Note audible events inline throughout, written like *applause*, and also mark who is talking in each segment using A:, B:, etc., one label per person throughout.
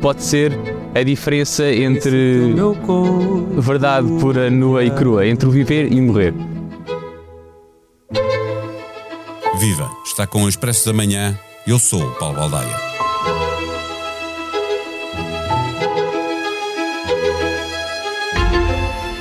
A: Pode ser a diferença entre verdade pura, nua e crua, entre o viver e morrer.
B: Viva! Está com o Expresso da Manhã. Eu sou o Paulo Baldaia.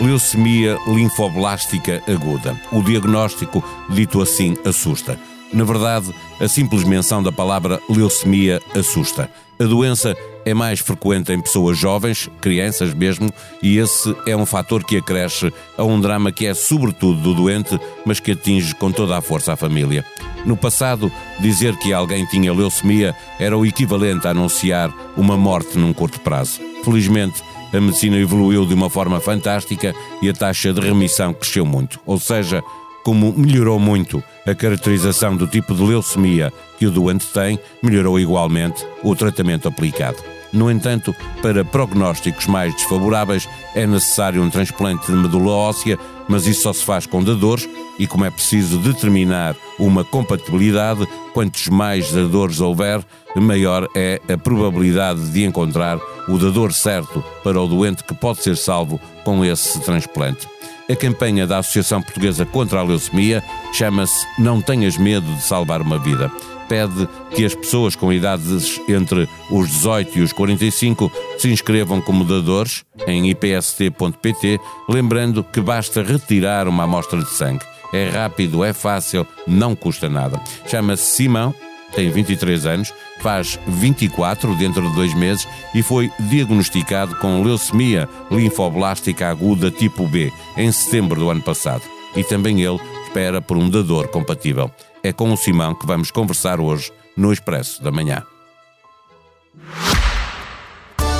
B: Leucemia linfoblástica aguda. O diagnóstico, dito assim, assusta. Na verdade, a simples menção da palavra leucemia assusta. A doença é mais frequente em pessoas jovens, crianças mesmo, e esse é um fator que acresce a um drama que é sobretudo do doente, mas que atinge com toda a força a família. No passado, dizer que alguém tinha leucemia era o equivalente a anunciar uma morte num curto prazo. Felizmente, a medicina evoluiu de uma forma fantástica e a taxa de remissão cresceu muito. Ou seja, como melhorou muito a caracterização do tipo de leucemia que o doente tem, melhorou igualmente o tratamento aplicado. No entanto, para prognósticos mais desfavoráveis, é necessário um transplante de medula óssea, mas isso só se faz com dadores e, como é preciso determinar uma compatibilidade, quantos mais dadores houver, maior é a probabilidade de encontrar o dador certo para o doente que pode ser salvo com esse transplante. A campanha da Associação Portuguesa contra a Leucemia chama-se Não Tenhas Medo de Salvar uma Vida. Pede que as pessoas com idades entre os 18 e os 45 se inscrevam como dadores em ipst.pt, lembrando que basta retirar uma amostra de sangue. É rápido, é fácil, não custa nada. Chama-se Simão tem 23 anos, faz 24 dentro de dois meses e foi diagnosticado com leucemia linfoblástica aguda tipo B em setembro do ano passado. E também ele espera por um dador compatível. É com o Simão que vamos conversar hoje no Expresso da Manhã.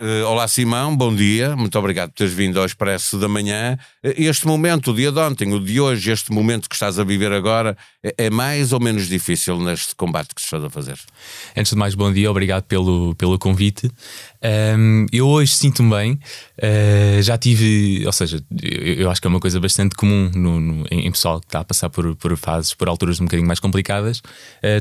B: Uh, olá Simão, bom dia, muito obrigado por teres vindo ao Expresso da Manhã. Uh, este momento, o dia de ontem, o de hoje, este momento que estás a viver agora, é, é, mais ou menos difícil neste combate que estás a fazer?
A: Antes de mais, bom dia, obrigado pelo, pelo convite. Um, eu hoje sinto-me bem, uh, já tive, ou seja, eu, eu, acho que é uma coisa bastante comum no, no, em, pessoal que está a passar por, por fases, por alturas um bocadinho mais complicadas.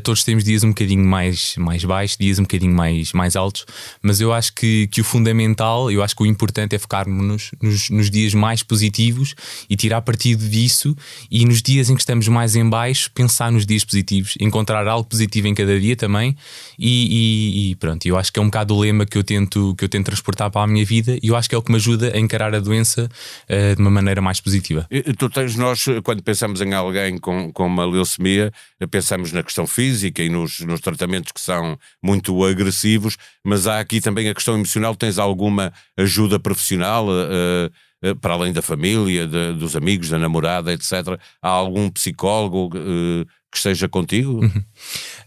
A: todos temos dias um bocadinho mais, mais baixos, dias um bocadinho mais, mais altos, mas eu acho que, que o fundamental, eu acho que o importante é focarmos nos, nos dias mais positivos e tirar partido disso e nos dias em que estamos mais em baixo, pensar nos dias positivos, encontrar algo positivo em cada dia também e, e, e pronto, eu acho que é um bocado o lema que eu tento, que eu tento transportar para a minha vida e eu acho que é o que me ajuda a encarar a doença uh, de uma maneira mais positiva.
B: E, tu tens, nós, quando pensamos em alguém com, com uma leucemia, pensamos na questão física e nos, nos tratamentos que são muito agressivos, mas há aqui também a questão emocional tens alguma ajuda profissional? Uh, para além da família, de, dos amigos, da namorada, etc. Há algum psicólogo uh, que esteja contigo?
A: Uhum.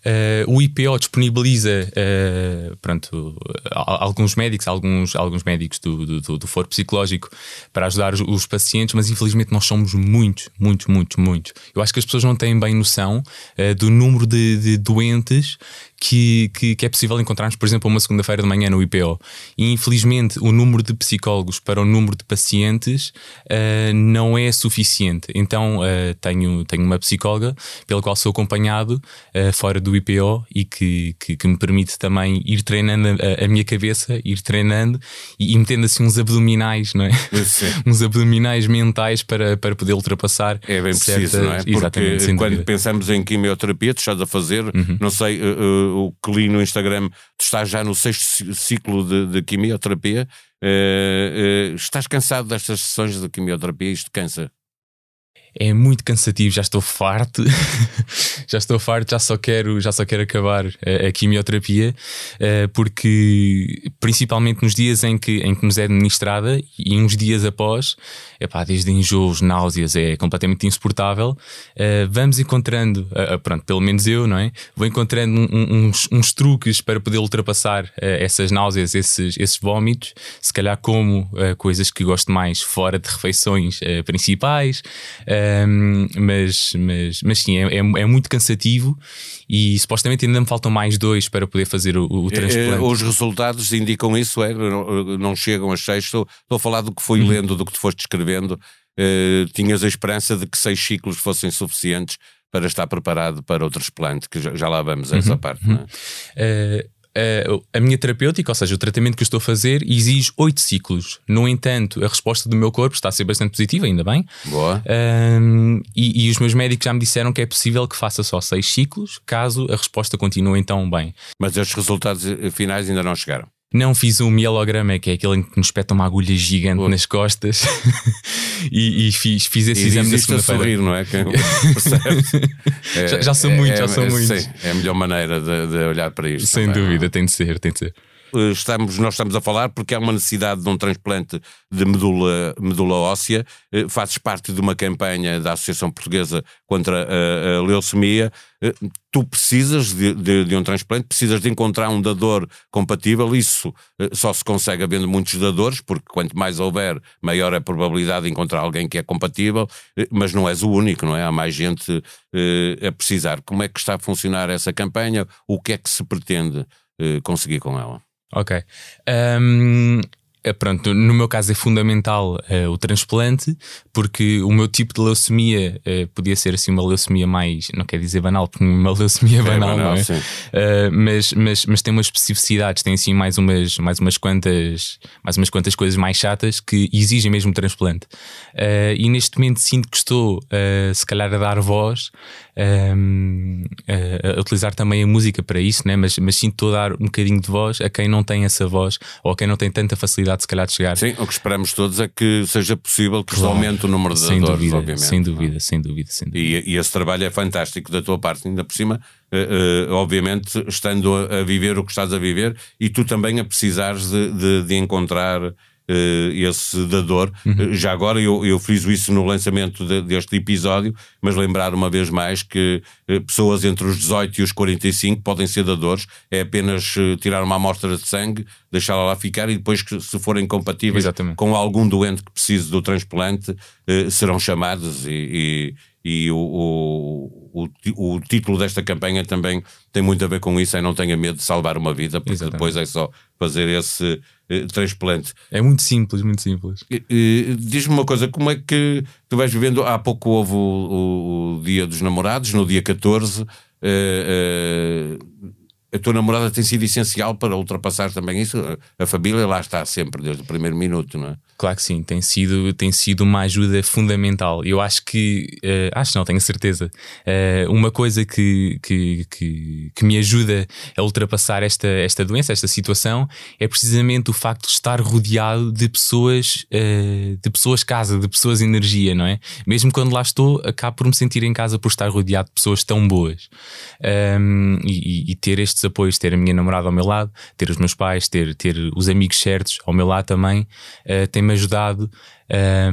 A: Uh, o IPO disponibiliza uh, pronto, alguns médicos, alguns, alguns médicos do, do, do foro psicológico para ajudar os, os, pacientes, mas infelizmente nós somos muitos, muitos, muitos, muitos. Eu acho que as pessoas não têm bem noção uh, do número de, de doentes que, que, que, é possível encontrarmos, por exemplo, uma segunda-feira de manhã no IPO. E infelizmente o número de psicólogos para o número de pacientes uh, não é suficiente. Então uh, tenho, tenho uma psicóloga pela qual sou acompanhado uh, fora do IPO e que, que, que, me permite também ir treinando a, a minha cabeça, ir treinando e, e, metendo assim uns abdominais, não é? *laughs* uns abdominais mentais para, para poder ultrapassar.
B: É bem preciso, não é? Porque quando pensamos em quimioterapia, tu estás a fazer, uhum. não sei o que li no Instagram, tu estás já no sexto ciclo de, de quimioterapia. Uh, uh, estás cansado destas sessões de quimioterapia? Isto cansa?
A: É muito cansativo, já estou farto, *laughs* já estou farto, já só quero, já só quero acabar a, a quimioterapia, uh, porque principalmente nos dias em que, em que nos é administrada e uns dias após, epá, desde enjoos, náuseas, é completamente insuportável. Uh, vamos encontrando, uh, pronto, pelo menos eu, não é? Vou encontrando um, uns, uns, truques para poder ultrapassar essas náuseas, esses, esses vómitos, se calhar como coisas que gosto mais fora de refeições principais, mas, mas, mas sim, é, é, é muito cansativo e supostamente ainda me faltam mais dois para poder fazer o, o transplante.
B: Os resultados indicam isso, é? Não chegam a seis. Estou, estou a falar do que foi uhum. lendo, do que te foste escrevendo. Uh, tinhas a esperança de que seis ciclos fossem suficientes para estar preparado para o transplante, que já, já lá vamos a essa uhum. parte, não é?
A: Uh a minha terapêutica, ou seja, o tratamento que eu estou a fazer, exige oito ciclos. No entanto, a resposta do meu corpo está a ser bastante positiva, ainda bem.
B: Boa.
A: Um, e, e, os meus médicos já me disseram que é possível que faça só seis ciclos, caso a resposta continue então bem.
B: Mas estes resultados finais ainda não chegaram.
A: Não fiz um mielograma, que é aquele em que nos espeta uma agulha gigante nas costas *laughs* e, e, fiz, fiz esse
B: e
A: exame
B: na segunda-feira. não é? *laughs*
A: é já, já, são é, muitos, já são
B: é,
A: muitos.
B: Sim, é a melhor maneira de, de olhar para isto.
A: Sem
B: também,
A: dúvida, tem de ser, tem de ser.
B: Eh, estamos, nós estamos a falar porque há uma necessidade de um transplante de medula, medula óssea. Eh, fazes parte de uma campanha da Associação Portuguesa contra a, a leucemia. Eh, tu precisas de, de, de, um transplante, precisas de encontrar um dador compatível. Isso só se consegue havendo muitos dadores, porque quanto mais houver, maior a probabilidade de encontrar alguém que é compatível. Mas não és o único, não é? Há mais gente a precisar. Como é que está a funcionar essa campanha? O que é que se pretende conseguir com ela?
A: Ok. Um, é, pronto, no meu caso é fundamental uh, o transplante, porque o meu tipo de leucemia uh, podia ser assim uma leucemia mais, não quer dizer banal, porque uma *laughs* leucemia é banal, banal, não é? Uh, mas, mas, mas tem umas especificidades, tem assim mais umas, mais umas quantas mais umas quantas coisas mais chatas que exigem mesmo transplante. e neste momento sinto que estou, se calhar, a dar voz um, a, a, utilizar também a música para isso, né? mas, mas sinto a dar um bocadinho de voz a quem não tem essa voz ou a quem não tem tanta facilidade, se calhar, de chegar.
B: Sim, o que esperamos todos é que seja possível que claro. aumente o número de
A: sem
B: dúvida,
A: obviamente. Sem dúvida, sem dúvida, sem dúvida.
B: E, e, esse trabalho é fantástico da tua parte, ainda por cima, uh, uh, obviamente, estando a, a, viver o que estás a viver e tu também a precisares de, de, de encontrar esse dador. Uhum. Já agora eu, eu friso isso no lançamento de, deste episódio, mas lembrar uma vez mais que uh, pessoas entre os 18 e os 45 podem ser dadores. É apenas tirar uma amostra de sangue, deixá-la lá ficar e depois, que, se forem compatíveis Exatamente. com algum doente que precise do transplante, serão chamados e, e, e o, o, o, o, título desta campanha também tem muito a ver com isso, é não tenha medo de salvar uma vida, porque Exatamente. depois é só fazer esse eh, transplante.
A: É muito simples, muito simples.
B: Diz-me uma coisa, como é que tu vais vivendo? Há pouco houve o, o, Dia dos Namorados, no dia 14. Uh, uh, a tua namorada tem sido essencial para ultrapassar também isso. A família lá está sempre, desde o primeiro minuto, não é?
A: Claro que sim, tem sido, tem sido uma ajuda fundamental. Eu acho que, uh, acho não, tenho certeza. Uh, uma coisa que, que, que, que, me ajuda a ultrapassar esta, esta doença, esta situação, é precisamente o facto de estar rodeado de pessoas, uh, de pessoas casa, de pessoas energia, não é? Mesmo quando lá estou, acabo por me sentir em casa por estar rodeado de pessoas tão boas. Um, e, e, ter estes apoios, ter a minha namorada ao meu lado, ter os meus pais, ter, ter os amigos certos ao meu lado também, tem tem-me ajudado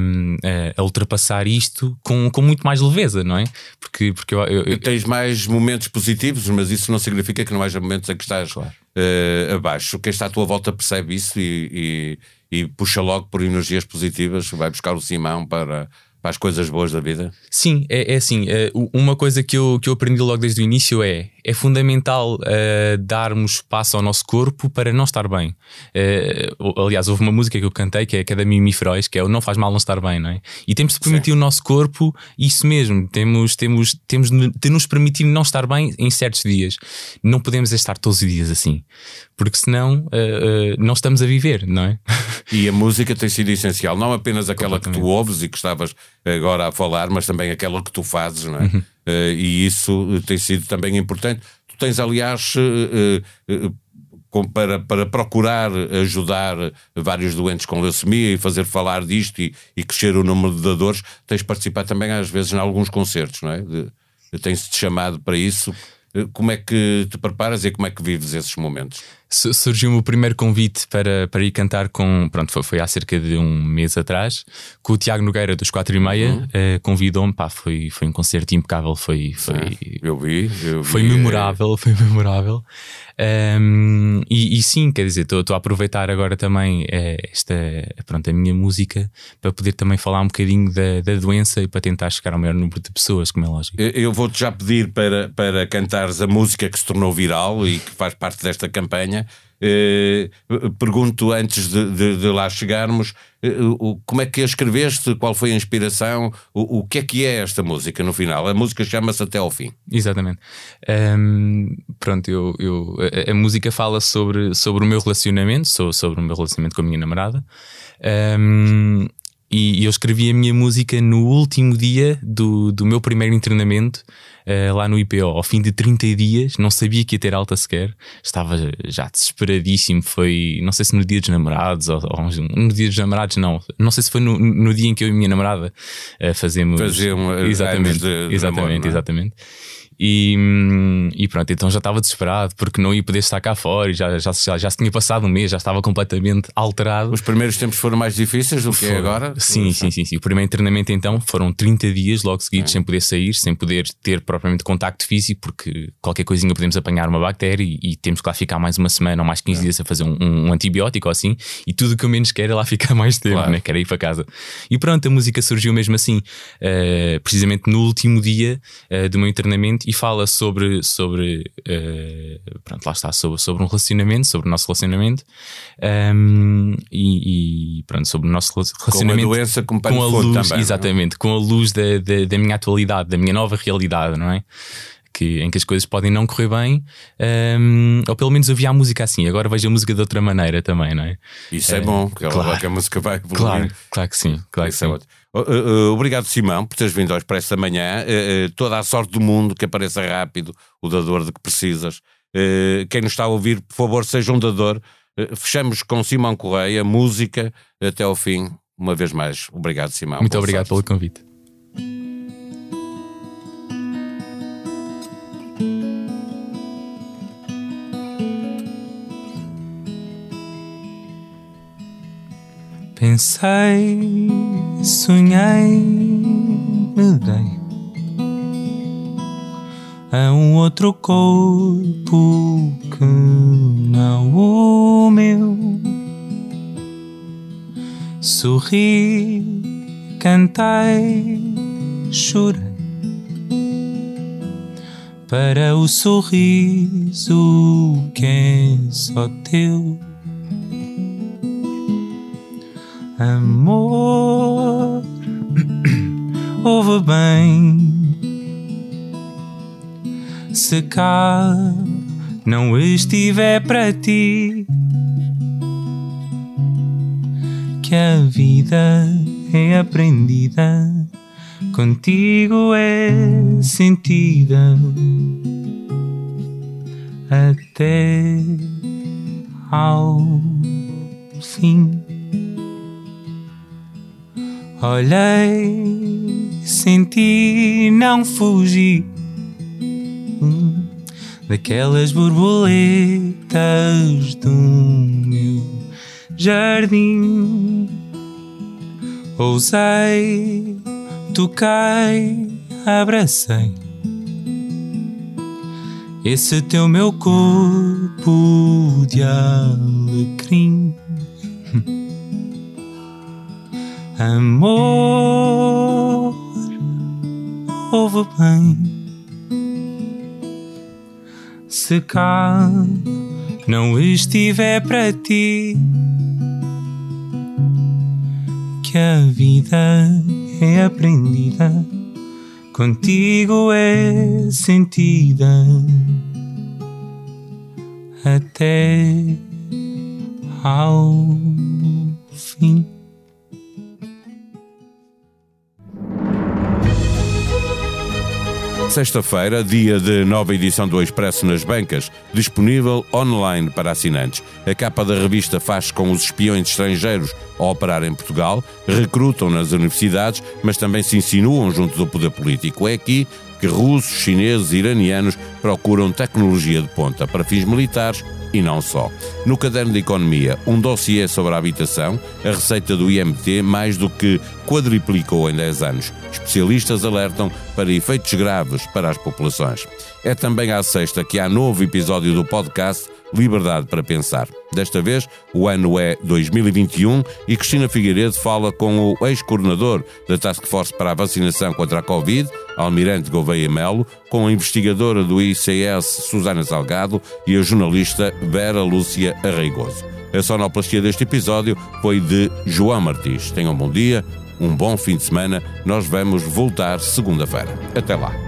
A: um, a, a, ultrapassar isto com, com muito mais leveza, não é?
B: Porque, porque eu, eu, eu... Tens mais momentos positivos, mas isso não significa que não haja momentos em que estás claro. uh, abaixo. Quem está à tua volta percebe isso e, e, e puxa logo por energias positivas, vai buscar o Simão para para as coisas boas da vida?
A: Sim, é, é assim. É, uma coisa que eu, que eu aprendi logo desde o início é é fundamental uh, darmos espaço ao nosso corpo para não estar bem. Uh, aliás, houve uma música que eu cantei que é, que é da Mimi Feroz, que é o Não Faz Mal Não Estar Bem, não é? E temos de permitir Sim. o nosso corpo isso mesmo. Temos, temos, temos de nos permitir não estar bem em certos dias. Não podemos estar todos os dias assim, porque senão uh, não estamos a viver, não é?
B: E a música tem sido essencial, não apenas aquela que tu ouves e que estavas agora a falar, mas também aquela que tu fazes, não é? Uhum. Uh, e isso tem sido também importante. Tu tens, aliás, uh, uh, para, para procurar ajudar vários doentes com leucemia e fazer falar disto e, e crescer o número de dadores, tens participado também às vezes em alguns concertos, não é? Tem-se chamado para isso. Eh, como é que te preparas e como é que vives esses momentos?
A: Surgiu o primeiro convite para, para ir cantar com. Pronto, foi, foi há cerca de um mês atrás, com o Tiago Nogueira dos 4 e meia. Uhum. Uh, Convidou-me, pá, foi, foi um concerto impecável. Foi, foi,
B: eu vi, eu
A: vi. Foi memorável, foi *laughs* memorável. Um, e, e, sim, quer dizer, estou a aproveitar agora também eh, esta, pronto, a minha música para poder também falar um bocadinho da, da doença e para tentar chegar ao maior número de pessoas, como é lógico.
B: Eu vou-te já pedir para, para cantares a música que se tornou viral e que faz parte desta campanha. Eh, pergunto antes de, de, de lá chegarmos eh, como é que a escreveste, qual foi a inspiração, o, o que é que é esta música no final? A música chama-se Até ao Fim.
A: Exatamente. Um, pronto, eu, eu a, a, música fala sobre, sobre o meu relacionamento, sobre o meu relacionamento com a minha namorada. Um, e eu escrevi a minha música no último dia do, do meu primeiro internamento uh, lá no IPO. Ao fim de 30 dias, não sabia que ia ter alta sequer, estava já desesperadíssimo. Foi, não sei se no dia dos namorados ou, ou no dia dos namorados, não. Não sei se foi no, no dia em que eu e a minha namorada uh, fazemos.
B: Faziam
A: exatamente,
B: de, de
A: exatamente,
B: amor, é?
A: exatamente. E, e, pronto, então já estava desesperado porque não ia poder estar cá fora e já, já, já, já se tinha passado um mês, já estava completamente alterado.
B: Os primeiros tempos foram mais difíceis do que é agora?
A: Sim, sim, sim, sim. O primeiro treinamento então foram 30 dias logo seguidos é. sem poder sair, sem poder ter propriamente contacto físico, porque qualquer coisinha podemos apanhar uma bactéria e, e temos que lá ficar mais uma semana ou mais 15 é. dias a fazer um, um, antibiótico ou assim. E tudo o que eu menos quero é lá ficar *laughs* mais tempo, claro. né? quero ir para casa. E pronto, a música surgiu mesmo assim, uh, precisamente no último dia uh, do meu treinamento e fala sobre sobre, uh, pronto, lá está, sobre, sobre um relacionamento, sobre o nosso relacionamento um, e, e, pronto, sobre o nosso relacionamento
B: com a doença com,
A: com a luz, também, é? exatamente, com a luz da, da, da minha atualidade, da minha nova realidade, não é? Que, em que as coisas podem não correr bem, um, ou pelo menos eu via a música assim, agora vejo a música de outra maneira também, não é?
B: Isso é, é bom, porque claro, que a música vai evoluir.
A: Claro, claro que sim, claro Isso que é sim.
B: Uh, obrigado, Simão, por teres vindo ao Expresso da Manhã. Uh, toda a sorte do mundo, que apareça rápido o dador de que precisas. quem nos está a ouvir, por favor, seja um dador. fechamos com Simão Correia, música até ao fim. Uma vez mais, obrigado, Simão.
A: Muito obrigado sorte. pelo convite. Pensei, sonhei, me dei a um outro corpo que não o meu. Sorri, cantei, chorei para o sorriso que é só teu. Amor, ouve bem. Se cá não estiver para ti, que a vida é aprendida, contigo é sentida até ao fim. Olhei, senti, não fugi hum, daquelas borboletas do meu jardim. Ousei, toquei, abracei esse teu meu corpo de alecrim. Amor, ouve bem. Se cá não estiver para ti, que a vida é aprendida, contigo é sentida até ao fim.
B: Sexta-feira, dia de nova edição do Expresso nas bancas, disponível online para assinantes. A capa da revista faz com os espiões estrangeiros a operar em Portugal, recrutam nas universidades, mas também se insinuam junto do poder político. É aqui que russos, chineses e iranianos procuram tecnologia de ponta para fins militares e não só. No caderno de economia, um dossiê sobre a habitação, a receita do IMT mais do que quadriplicou em 10 anos. Especialistas alertam para efeitos graves para as populações. É também à sexta que há novo episódio do podcast Liberdade para Pensar. Desta vez, o ano é 2021 e Cristina Figueiredo fala com o ex-coordenador da Task Force para a Vacinação contra a Covid, Almirante Gouveia Melo, com a investigadora do ICS, Susana Salgado, e a jornalista Vera Lúcia Arreigoso. A sonoplastia deste episódio foi de João Martins. Tenham um bom dia, um bom fim de semana. Nós vamos voltar segunda-feira. Até lá.